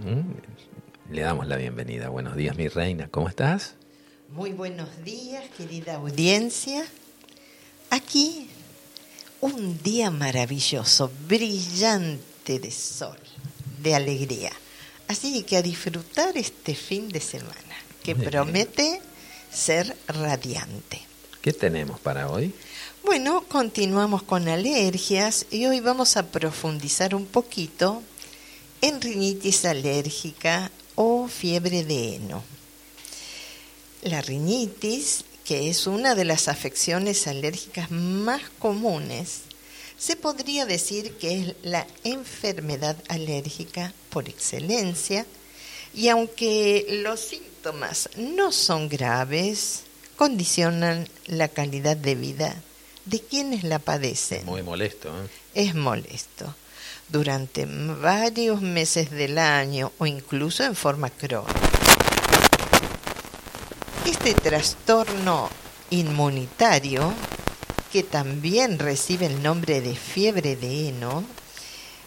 Mm, le damos la bienvenida. Buenos días, mi reina. ¿Cómo estás? Muy buenos días, querida audiencia. Aquí un día maravilloso, brillante de sol, de alegría. Así que a disfrutar este fin de semana, que promete ser radiante. ¿Qué tenemos para hoy? Bueno, continuamos con alergias y hoy vamos a profundizar un poquito en rinitis alérgica o fiebre de heno. La rinitis, que es una de las afecciones alérgicas más comunes, se podría decir que es la enfermedad alérgica por excelencia y aunque los síntomas no son graves, condicionan la calidad de vida de quienes la padecen. Muy molesto. ¿eh? Es molesto. Durante varios meses del año o incluso en forma crónica. Este trastorno inmunitario, que también recibe el nombre de fiebre de heno,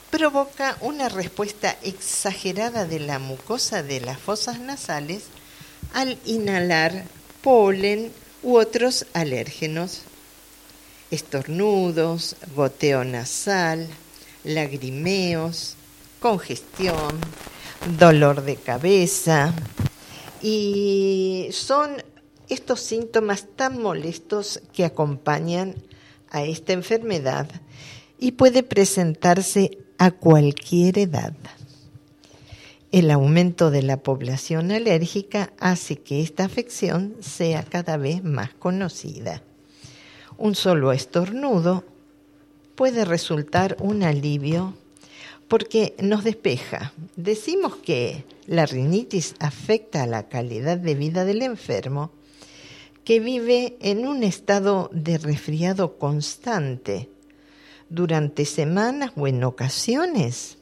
provoca una respuesta exagerada de la mucosa de las fosas nasales al inhalar polen u otros alérgenos estornudos, goteo nasal, lagrimeos, congestión, dolor de cabeza y son estos síntomas tan molestos que acompañan a esta enfermedad y puede presentarse a cualquier edad. El aumento de la población alérgica hace que esta afección sea cada vez más conocida un solo estornudo puede resultar un alivio porque nos despeja. Decimos que la rinitis afecta a la calidad de vida del enfermo que vive en un estado de resfriado constante durante semanas o en ocasiones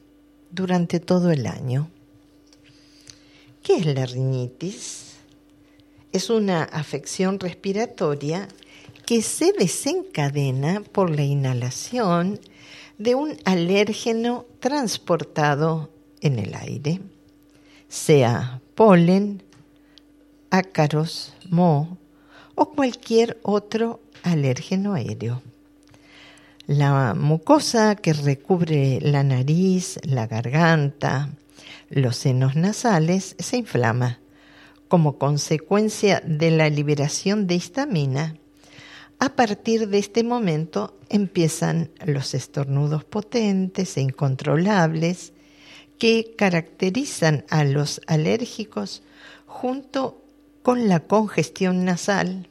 durante todo el año. ¿Qué es la rinitis? Es una afección respiratoria que se desencadena por la inhalación de un alérgeno transportado en el aire, sea polen, ácaros, moho o cualquier otro alérgeno aéreo. La mucosa que recubre la nariz, la garganta, los senos nasales se inflama como consecuencia de la liberación de histamina a partir de este momento empiezan los estornudos potentes e incontrolables que caracterizan a los alérgicos junto con la congestión nasal,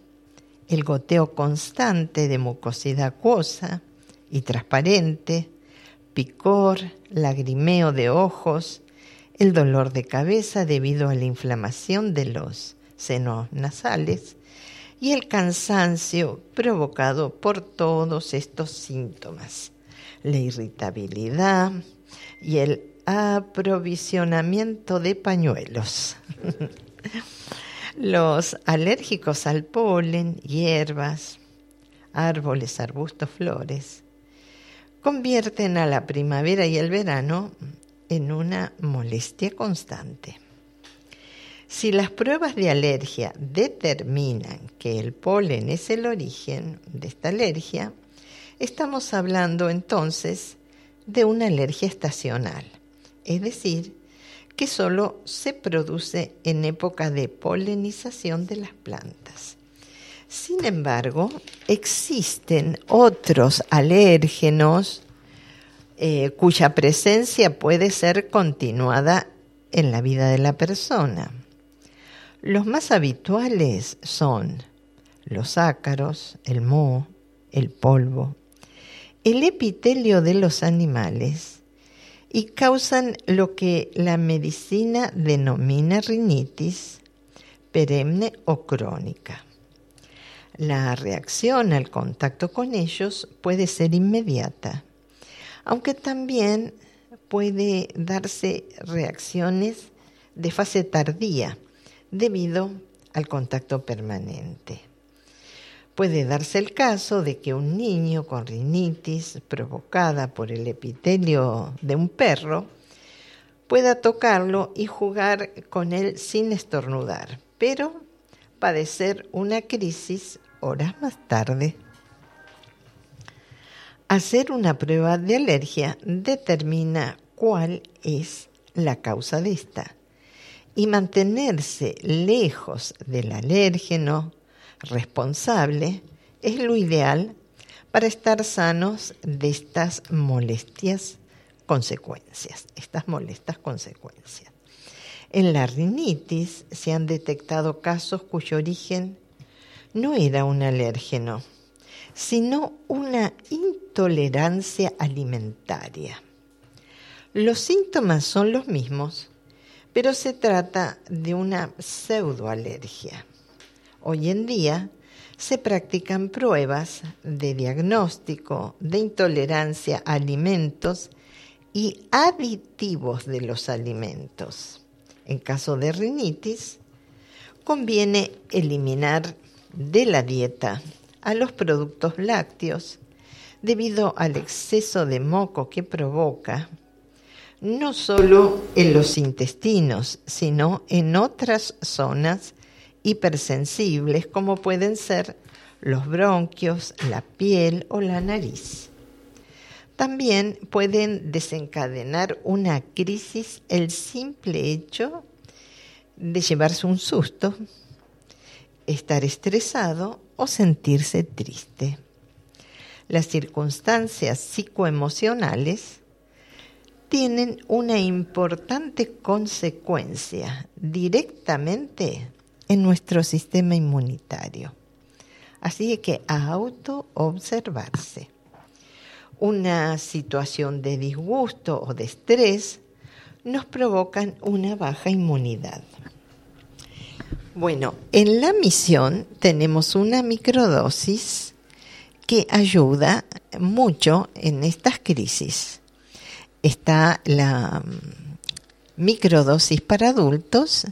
el goteo constante de mucosidad acuosa y transparente, picor, lagrimeo de ojos, el dolor de cabeza debido a la inflamación de los senos nasales, y el cansancio provocado por todos estos síntomas, la irritabilidad y el aprovisionamiento de pañuelos. Los alérgicos al polen, hierbas, árboles, arbustos, flores, convierten a la primavera y el verano en una molestia constante. Si las pruebas de alergia determinan que el polen es el origen de esta alergia, estamos hablando entonces de una alergia estacional, es decir, que solo se produce en época de polinización de las plantas. Sin embargo, existen otros alérgenos eh, cuya presencia puede ser continuada en la vida de la persona. Los más habituales son los ácaros, el moho, el polvo, el epitelio de los animales y causan lo que la medicina denomina rinitis perenne o crónica. La reacción al contacto con ellos puede ser inmediata, aunque también puede darse reacciones de fase tardía, debido al contacto permanente. Puede darse el caso de que un niño con rinitis provocada por el epitelio de un perro pueda tocarlo y jugar con él sin estornudar, pero padecer una crisis horas más tarde. Hacer una prueba de alergia determina cuál es la causa de esta y mantenerse lejos del alérgeno responsable es lo ideal para estar sanos de estas molestias consecuencias, estas molestas consecuencias. En la rinitis se han detectado casos cuyo origen no era un alérgeno, sino una intolerancia alimentaria. Los síntomas son los mismos, pero se trata de una pseudoalergia. Hoy en día se practican pruebas de diagnóstico de intolerancia a alimentos y aditivos de los alimentos. En caso de rinitis, conviene eliminar de la dieta a los productos lácteos debido al exceso de moco que provoca, no solo en los intestinos, sino en otras zonas hipersensibles como pueden ser los bronquios, la piel o la nariz. También pueden desencadenar una crisis el simple hecho de llevarse un susto, estar estresado o sentirse triste. Las circunstancias psicoemocionales tienen una importante consecuencia directamente en nuestro sistema inmunitario. Así que a autoobservarse. Una situación de disgusto o de estrés nos provocan una baja inmunidad. Bueno, en la misión tenemos una microdosis que ayuda mucho en estas crisis. Está la mm, microdosis para adultos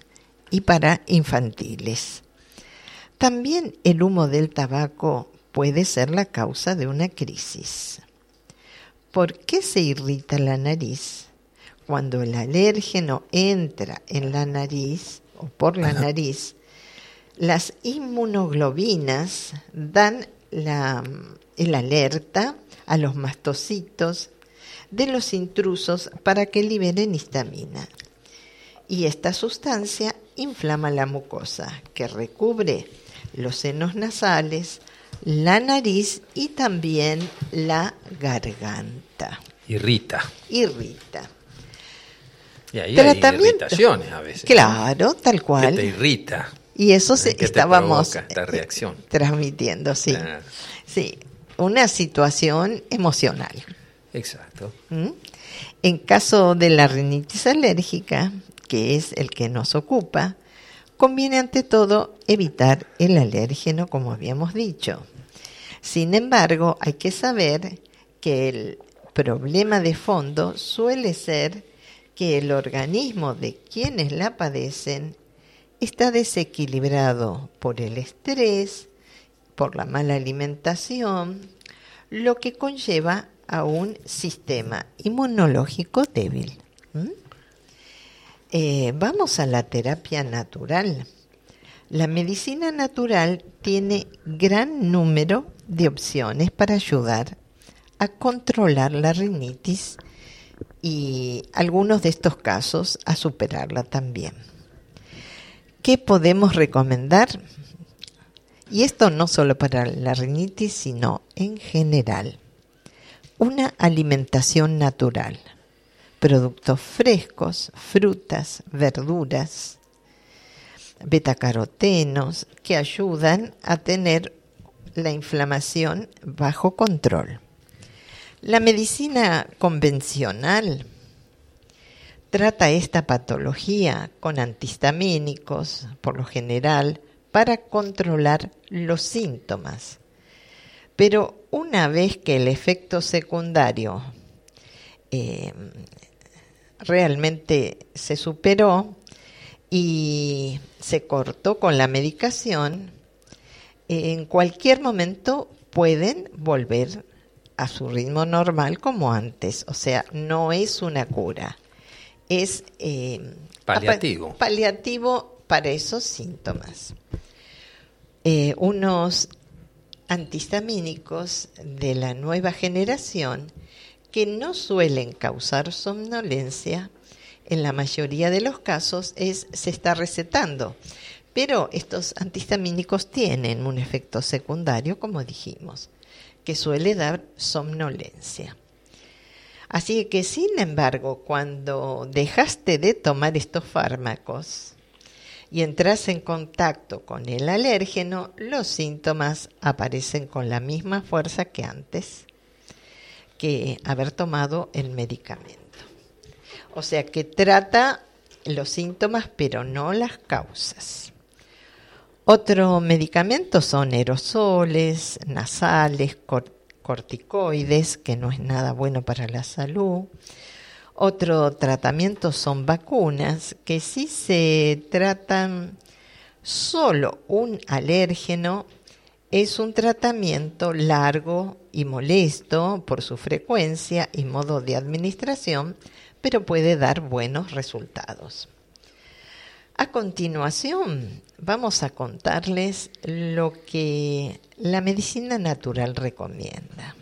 y para infantiles. También el humo del tabaco puede ser la causa de una crisis. ¿Por qué se irrita la nariz? Cuando el alérgeno entra en la nariz, o por la nariz, las inmunoglobinas dan la, el alerta a los mastocitos de los intrusos para que liberen histamina. Y esta sustancia inflama la mucosa, que recubre los senos nasales, la nariz y también la garganta. Irrita. Irrita. Y ahí hay irritaciones a veces. Claro, tal cual. ¿Qué te irrita? Y eso se, estábamos esta reacción? transmitiendo, sí. Sí, una situación emocional. Exacto. ¿Mm? En caso de la rinitis alérgica, que es el que nos ocupa, conviene ante todo evitar el alérgeno, como habíamos dicho. Sin embargo, hay que saber que el problema de fondo suele ser que el organismo de quienes la padecen está desequilibrado por el estrés, por la mala alimentación, lo que conlleva a un sistema inmunológico débil. Eh, vamos a la terapia natural. La medicina natural tiene gran número de opciones para ayudar a controlar la rinitis y algunos de estos casos a superarla también. ¿Qué podemos recomendar? Y esto no solo para la rinitis, sino en general. Una alimentación natural, productos frescos, frutas, verduras, betacarotenos, que ayudan a tener la inflamación bajo control. La medicina convencional trata esta patología con antihistamínicos, por lo general, para controlar los síntomas. Pero una vez que el efecto secundario eh, realmente se superó y se cortó con la medicación, en cualquier momento pueden volver a su ritmo normal como antes, o sea, no es una cura. es eh, paliativo. paliativo para esos síntomas. Eh, unos antihistamínicos de la nueva generación que no suelen causar somnolencia, en la mayoría de los casos es se está recetando. Pero estos antihistamínicos tienen un efecto secundario, como dijimos, que suele dar somnolencia. Así que, sin embargo, cuando dejaste de tomar estos fármacos y entras en contacto con el alérgeno, los síntomas aparecen con la misma fuerza que antes que haber tomado el medicamento. O sea que trata los síntomas pero no las causas. Otro medicamento son aerosoles, nasales, corticoides, que no es nada bueno para la salud. Otro tratamiento son vacunas, que si se tratan solo un alérgeno, es un tratamiento largo y molesto por su frecuencia y modo de administración, pero puede dar buenos resultados. A continuación, vamos a contarles lo que la medicina natural recomienda.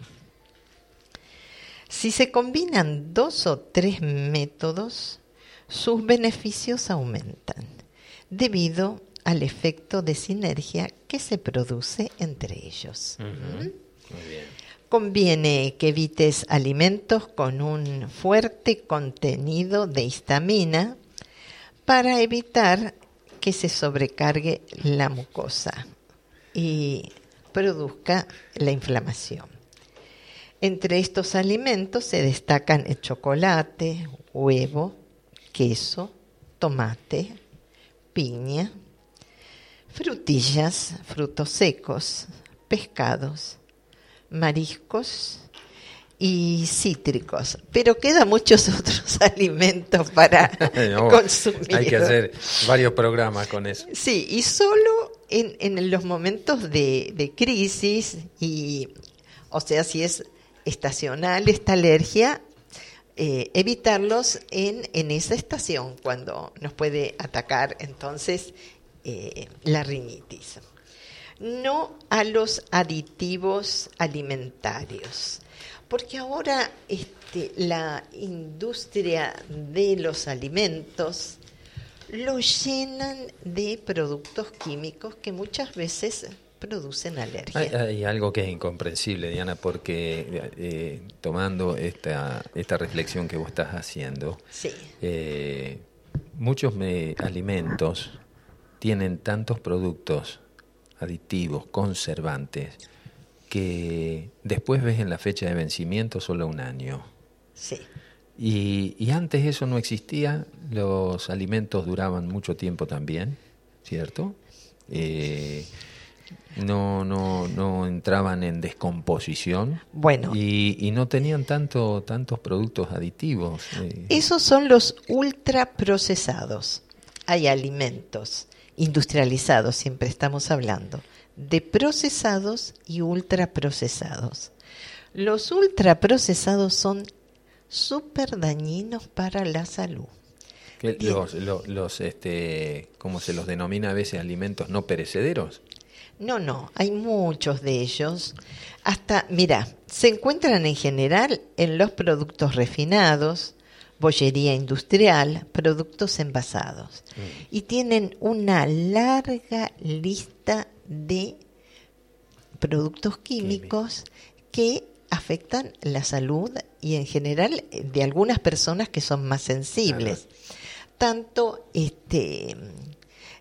Si se combinan dos o tres métodos, sus beneficios aumentan debido al efecto de sinergia que se produce entre ellos. ¿Mm? Conviene que evites alimentos con un fuerte contenido de histamina para evitar que se sobrecargue la mucosa y produzca la inflamación. Entre estos alimentos se destacan el chocolate, huevo, queso, tomate, piña, frutillas, frutos secos, pescados, mariscos y cítricos, pero quedan muchos otros alimentos para consumir. Hay que hacer varios programas con eso. Sí, y solo en, los momentos de, de, crisis, y, o sea, si es estacional esta alergia, eh, evitarlos en, en esa estación cuando nos puede atacar entonces eh, la rinitis no a los aditivos alimentarios. Porque ahora este, la industria de los alimentos lo llenan de productos químicos que muchas veces producen alergia. Hay, algo que es incomprensible, Diana, porque eh, tomando esta, esta reflexión que vos estás haciendo, eh, muchos alimentos tienen tantos productos aditivos, conservantes, que después ves en la fecha de vencimiento solo un año. Sí. Y, antes eso no existía, los alimentos duraban mucho tiempo también, ¿cierto? Eh, no, no, no entraban en descomposición. Bueno. Y, no tenían tanto, tantos productos aditivos. Eh. Esos son los ultraprocesados. Hay alimentos industrializados, siempre estamos hablando, de procesados y ultraprocesados. Los ultraprocesados son súper dañinos para la salud. los, los, este, ¿cómo se los denomina a veces alimentos no perecederos? No, no, hay muchos de ellos. Hasta, mira, se encuentran en general en los productos refinados, bollería industrial, productos envasados. Mm. Y tienen una larga lista de productos químicos que afectan la salud y en general de algunas personas que son más sensibles. Tanto este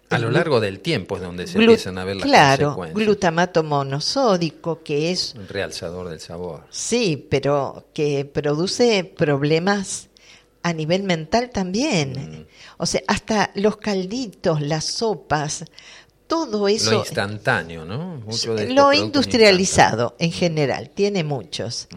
a lo largo del tiempo es donde se empiezan a ver las claro, glutamato monosódico, que es... Un realzador del sabor. Sí, pero que produce problemas a nivel mental también. Mm. O sea, hasta los calditos, las sopas, todo eso. Lo instantáneo, ¿no? lo industrializado en general, tiene muchos.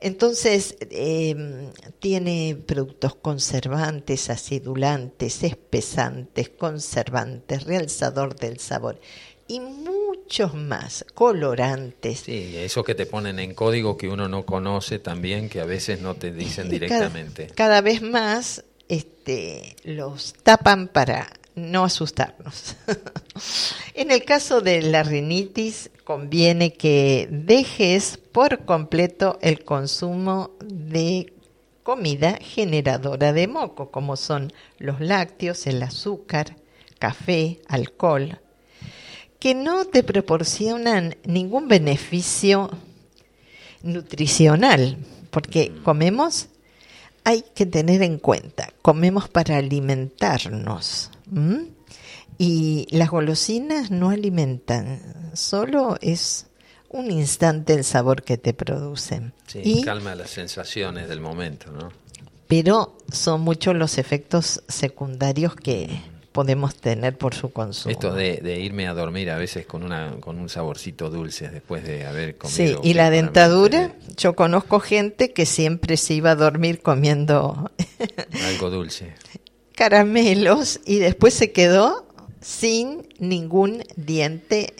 Entonces, em, tiene productos conservantes, acidulantes, espesantes, conservantes, realzador del sabor y muchos más, colorantes. Sí, eso que te ponen en código que uno no conoce también, que a veces no te dicen directamente. Cada, vez más este, los tapan para no asustarnos. en el caso de la rinitis, conviene que dejes por completo el consumo de comida generadora de moco, como son los lácteos, el azúcar, café, alcohol, que no te proporcionan ningún beneficio nutricional, porque comemos, hay que tener en cuenta, comemos para alimentarnos. Y las golosinas no alimentan, solo es un instante el sabor que te producen. Sí, y, calma las sensaciones del momento, ¿no? Pero son muchos los efectos secundarios que podemos tener por su consumo. Esto de, irme a dormir a veces con una con un saborcito dulce después de haber comido. Sí, y la dentadura, yo conozco gente que siempre se iba a dormir comiendo algo dulce. Caramelos y después se quedó sin ningún diente,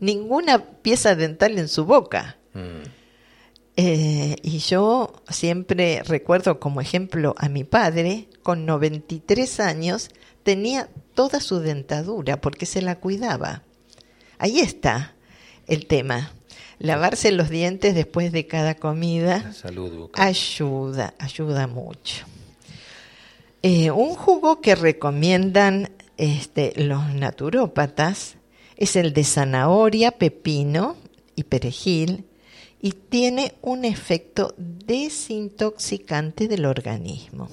ninguna pieza dental en su boca. Mm. Eh, y yo siempre recuerdo como ejemplo a mi padre, con 93 años, tenía toda su dentadura porque se la cuidaba. Ahí está el tema. Lavarse los dientes después de cada comida ayuda, ayuda mucho. Eh, un jugo que recomiendan este, los naturópatas es el de zanahoria, pepino y perejil y tiene un efecto desintoxicante del organismo.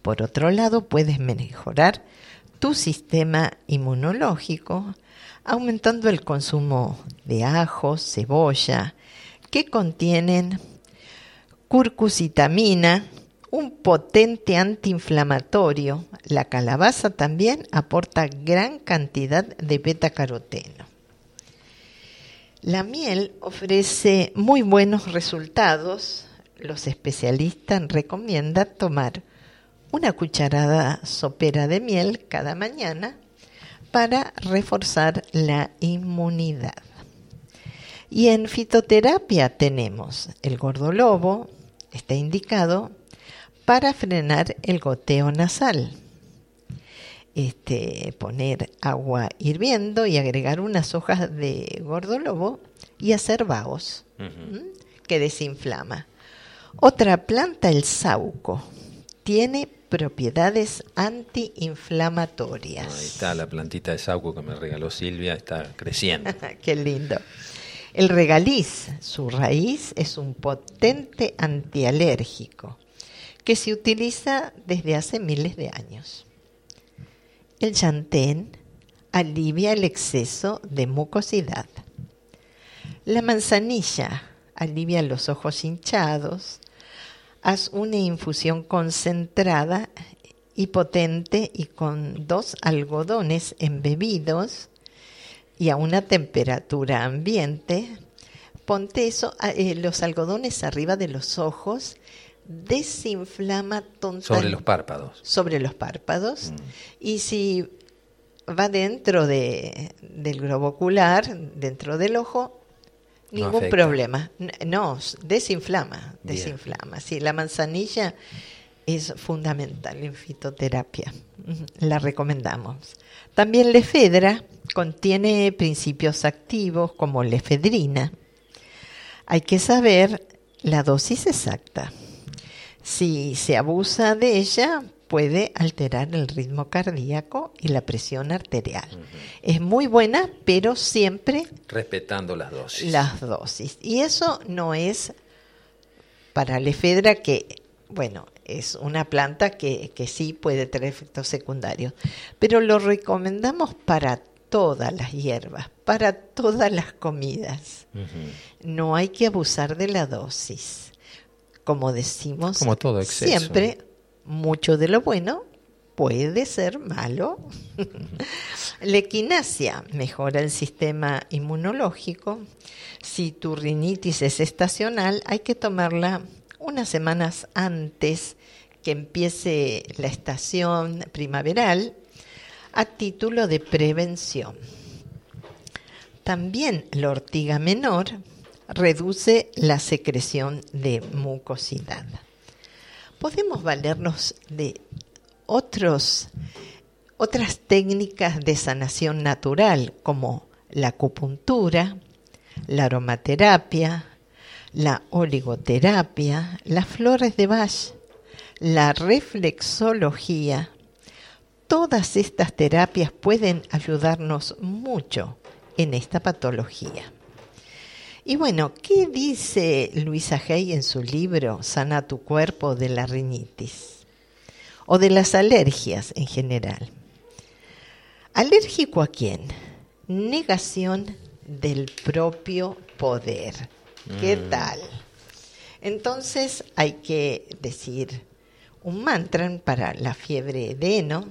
Por otro lado, puedes mejorar tu sistema inmunológico aumentando el consumo de ajo, cebolla, que contienen curcucitamina, un potente antiinflamatorio. La calabaza también aporta gran cantidad de beta-caroteno. La miel ofrece muy buenos resultados. Los especialistas recomiendan tomar una cucharada sopera de miel cada mañana para reforzar la inmunidad. Y en fitoterapia tenemos el gordolobo, está indicado para frenar el goteo nasal. Este, poner agua hirviendo y agregar unas hojas de gordolobo y hacer vagos, que desinflama. Otra planta, el sauco, tiene propiedades antiinflamatorias. Ahí está la plantita de sauco que me regaló Silvia, está creciendo. Qué lindo. El regaliz, su raíz es un potente antialérgico que se utiliza desde hace miles de años. El chantén alivia el exceso de mucosidad. La manzanilla alivia los ojos hinchados. Haz una infusión concentrada y potente y con dos algodones embebidos y a una temperatura ambiente. Ponte eso, eh, los algodones arriba de los ojos desinflama totalmente. Sobre los párpados. Sobre los párpados. Mm. Y si va dentro de, del globo ocular, dentro del ojo, ningún problema. No, desinflama, desinflama. Sí, la manzanilla es fundamental en fitoterapia. La recomendamos. También la efedra contiene principios activos como la efedrina. Hay que saber la dosis exacta. Si se abusa de ella, puede alterar el ritmo cardíaco y la presión arterial. Es muy buena, pero siempre respetando las dosis. Las dosis. Y eso no es para la efedra que, bueno, es una planta que, que sí puede tener efectos secundarios, pero lo recomendamos para todas las hierbas, para todas las comidas. No hay que abusar de la dosis como decimos siempre, mucho de lo bueno puede ser malo. la equinacia mejora el sistema inmunológico. Si tu rinitis es estacional, hay que tomarla unas semanas antes que empiece la estación primaveral a título de prevención. También la ortiga menor reduce la secreción de mucosidad. podemos valernos de otros, otras técnicas de sanación natural como la acupuntura, la aromaterapia, la oligoterapia, las flores de Bach, la reflexología. Todas estas terapias pueden ayudarnos mucho en esta patología. Y bueno, ¿qué dice Luisa Hay en su libro Sana tu cuerpo de la rinitis? O de las alergias en general. ¿Alérgico a quién? Negación del propio poder. ¿Qué mm. tal? Entonces hay que decir un mantra para la fiebre de heno.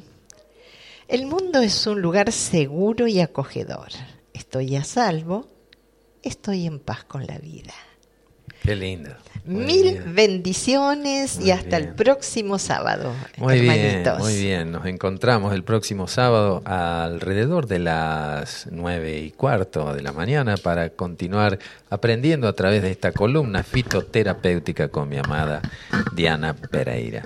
El mundo es un lugar seguro y acogedor. Estoy a salvo estoy en paz con la vida. Qué lindo. Mil bendiciones y hasta el próximo sábado. Muy bien, muy bien. Nos encontramos el próximo sábado alrededor de las nueve y cuarto de la mañana para continuar aprendiendo a través de esta columna fitoterapéutica con mi amada Diana Pereira.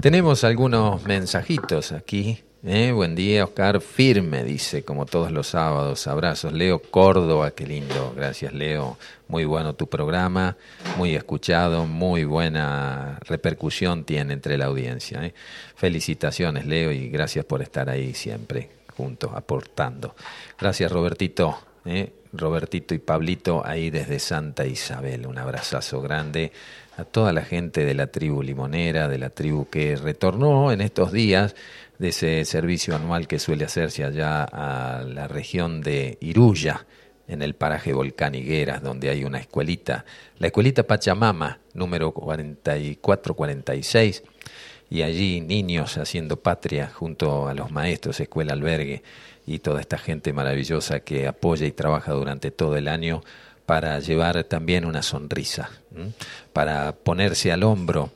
Tenemos algunos mensajitos aquí eh, buen día, Oscar. Firme, dice, como todos los sábados. Abrazos. Leo Córdoba, qué lindo. Gracias, Leo. Muy bueno tu programa, muy escuchado, muy buena repercusión tiene entre la audiencia. Eh. Felicitaciones, Leo, y gracias por estar ahí siempre juntos, aportando. Gracias, Robertito. Eh. Robertito y Pablito ahí desde Santa Isabel. Un abrazazo grande a toda la gente de la tribu limonera, de la tribu que retornó en estos días de ese servicio anual que suele hacerse allá a la región de Iruya, en el paraje Volcán Higueras, donde hay una escuelita, la escuelita Pachamama, número 4446, y allí niños haciendo patria junto a los maestros, escuela albergue y toda esta gente maravillosa que apoya y trabaja durante todo el año para llevar también una sonrisa, para ponerse al hombro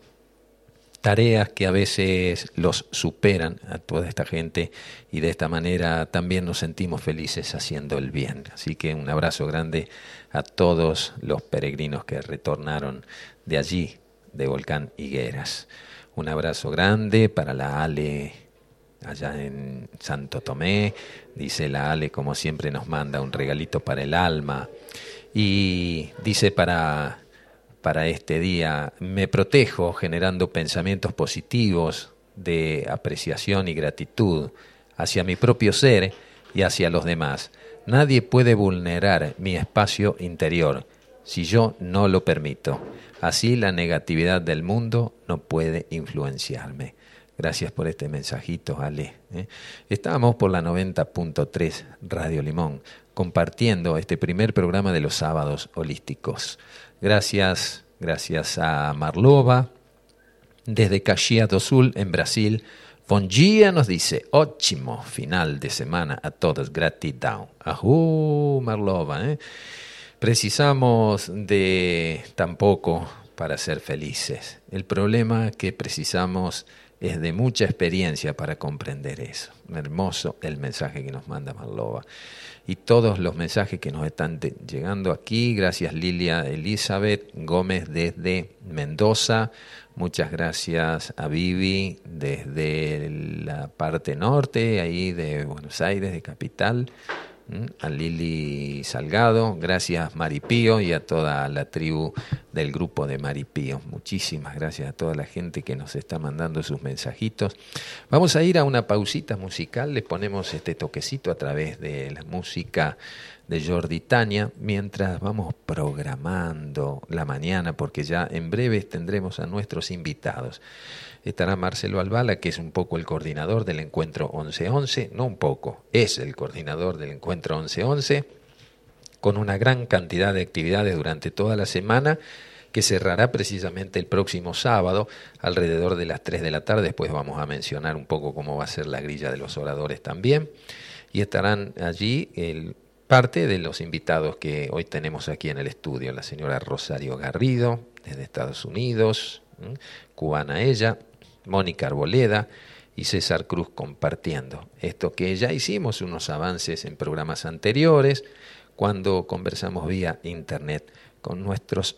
tareas que a veces los superan a toda esta gente y de esta manera también nos sentimos felices haciendo el bien. Así que un abrazo grande a todos los peregrinos que retornaron de allí, de Volcán Higueras. Un abrazo grande para la Ale allá en Santo Tomé. Dice la Ale, como siempre, nos manda un regalito para el alma. Y dice para para este día. Me protejo generando pensamientos positivos de apreciación y gratitud hacia mi propio ser y hacia los demás. Nadie puede vulnerar mi espacio interior si yo no lo permito. Así la negatividad del mundo no puede influenciarme. Gracias por este mensajito, Ale. ¿eh? Estamos por la 90.3 Radio Limón, compartiendo este primer programa de los sábados holísticos. Gracias, gracias a Marlova. Desde Caxias do Sul, en Brasil, Fongia nos dice, ótimo final de semana a todos, gratidão. Ajú, Marlova, ¿eh? Precisamos de tampoco para ser felices. El problema que precisamos es de mucha experiencia para comprender eso. Hermoso el mensaje que nos manda Marlova y todos los mensajes que nos están llegando aquí. Gracias Lilia Elizabeth Gómez desde Mendoza. Muchas gracias a Vivi desde la parte norte, ahí de Buenos Aires, de Capital. Mm, a Lili Salgado, gracias Maripío y a toda la tribu del grupo de Maripío. Muchísimas gracias a toda la gente que nos está mandando sus mensajitos. Vamos a ir a una pausita musical, le ponemos este toquecito a través de la música de Jordi Tania mientras vamos programando la mañana porque ya en breves tendremos a nuestros invitados estará Marcelo Albala, que es un poco el coordinador del encuentro 1111, no un poco, es el coordinador del encuentro 1111, con una gran cantidad de actividades durante toda la semana que cerrará precisamente el próximo sábado alrededor de las 3 de la tarde. Después vamos a mencionar un poco cómo va a ser la grilla de los oradores también. Y estarán allí parte de los invitados que hoy tenemos aquí en el estudio. La señora Rosario Garrido, desde Estados Unidos, cubana ella, Mónica Arboleda y César Cruz compartiendo. Esto que ya hicimos unos avances en programas anteriores cuando conversamos vía internet con nuestros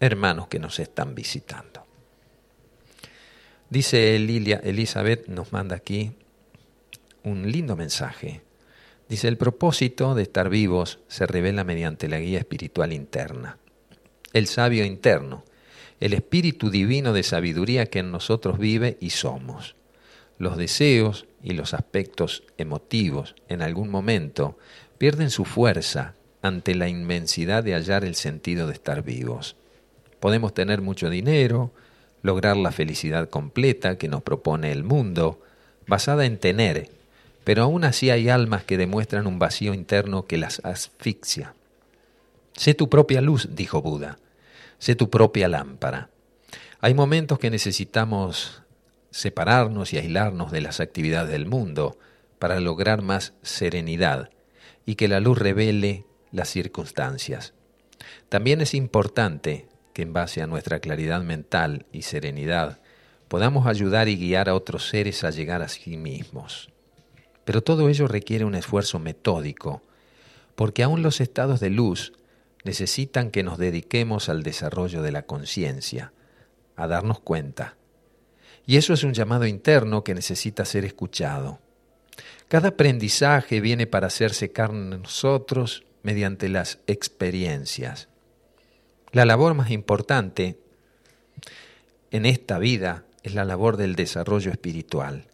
hermanos que nos están visitando. Dice Lilia, Elizabeth, nos manda aquí un lindo mensaje. Dice, el propósito de estar vivos se revela mediante la guía espiritual interna. El sabio interno, el espíritu divino de sabiduría que en nosotros vive y somos. Los deseos y los aspectos emotivos en algún momento pierden su fuerza ante la inmensidad de hallar el sentido de estar vivos. Podemos tener mucho dinero, lograr la felicidad completa que nos propone el mundo, basada en tener, pero aún así hay almas que demuestran un vacío interno que las asfixia. Sé tu propia luz, dijo Buda, sé tu propia lámpara. Hay momentos que necesitamos separarnos y aislarnos de las actividades del mundo para lograr más serenidad y que la luz revele las circunstancias. También es importante que en base a nuestra claridad mental y serenidad podamos ayudar y guiar a otros seres a llegar a sí mismos. Pero todo ello requiere un esfuerzo metódico, porque aún los estados de luz necesitan que nos dediquemos al desarrollo de la conciencia, a darnos cuenta. Y eso es un llamado interno que necesita ser escuchado. Cada aprendizaje viene para hacerse carne en nosotros mediante las experiencias. La labor más importante en esta vida es la labor del desarrollo espiritual,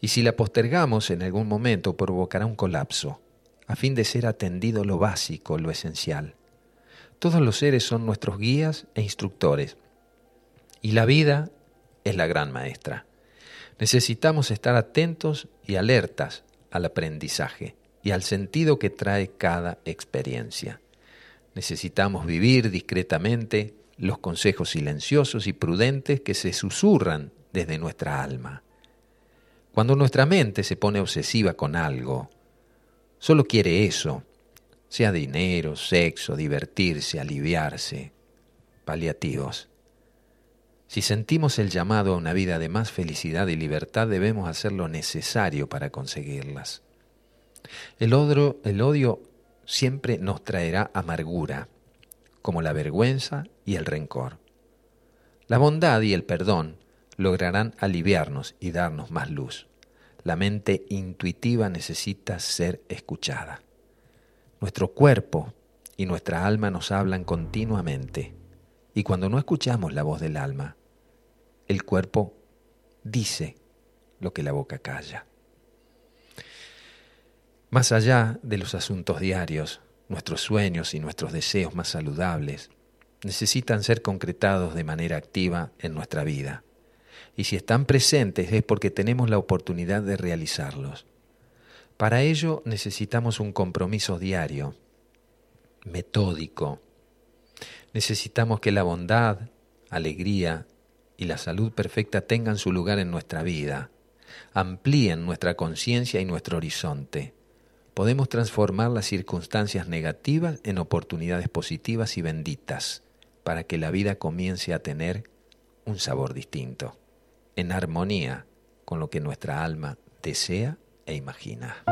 y si la postergamos en algún momento provocará un colapso, a fin de ser atendido lo básico, lo esencial. Todos los seres son nuestros guías e instructores, y la vida es la gran maestra. Necesitamos estar atentos y alertas al aprendizaje y al sentido que trae cada experiencia. Necesitamos vivir discretamente los consejos silenciosos y prudentes que se susurran desde nuestra alma. Cuando nuestra mente se pone obsesiva con algo, solo quiere eso, sea dinero, sexo, divertirse, aliviarse, paliativos. Si sentimos el llamado a una vida de más felicidad y libertad, debemos hacer lo necesario para conseguirlas. El el odio siempre nos traerá amargura, como la vergüenza y el rencor. La bondad y el perdón lograrán aliviarnos y darnos más luz. La mente intuitiva necesita ser escuchada. Nuestro cuerpo y nuestra alma nos hablan continuamente, y cuando no escuchamos la voz del alma, el cuerpo dice lo que la boca calla. Más allá de los asuntos diarios, nuestros sueños y nuestros deseos más saludables necesitan ser concretados de manera activa en nuestra vida. Y si están presentes es porque tenemos la oportunidad de realizarlos. Para ello necesitamos un compromiso diario, metódico. Necesitamos que la bondad, alegría y la salud perfecta tengan su lugar en nuestra vida, amplíen nuestra conciencia y nuestro horizonte podemos transformar las circunstancias negativas en oportunidades positivas y benditas para que la vida comience a tener un sabor distinto, en armonía con lo que nuestra alma desea e imagina.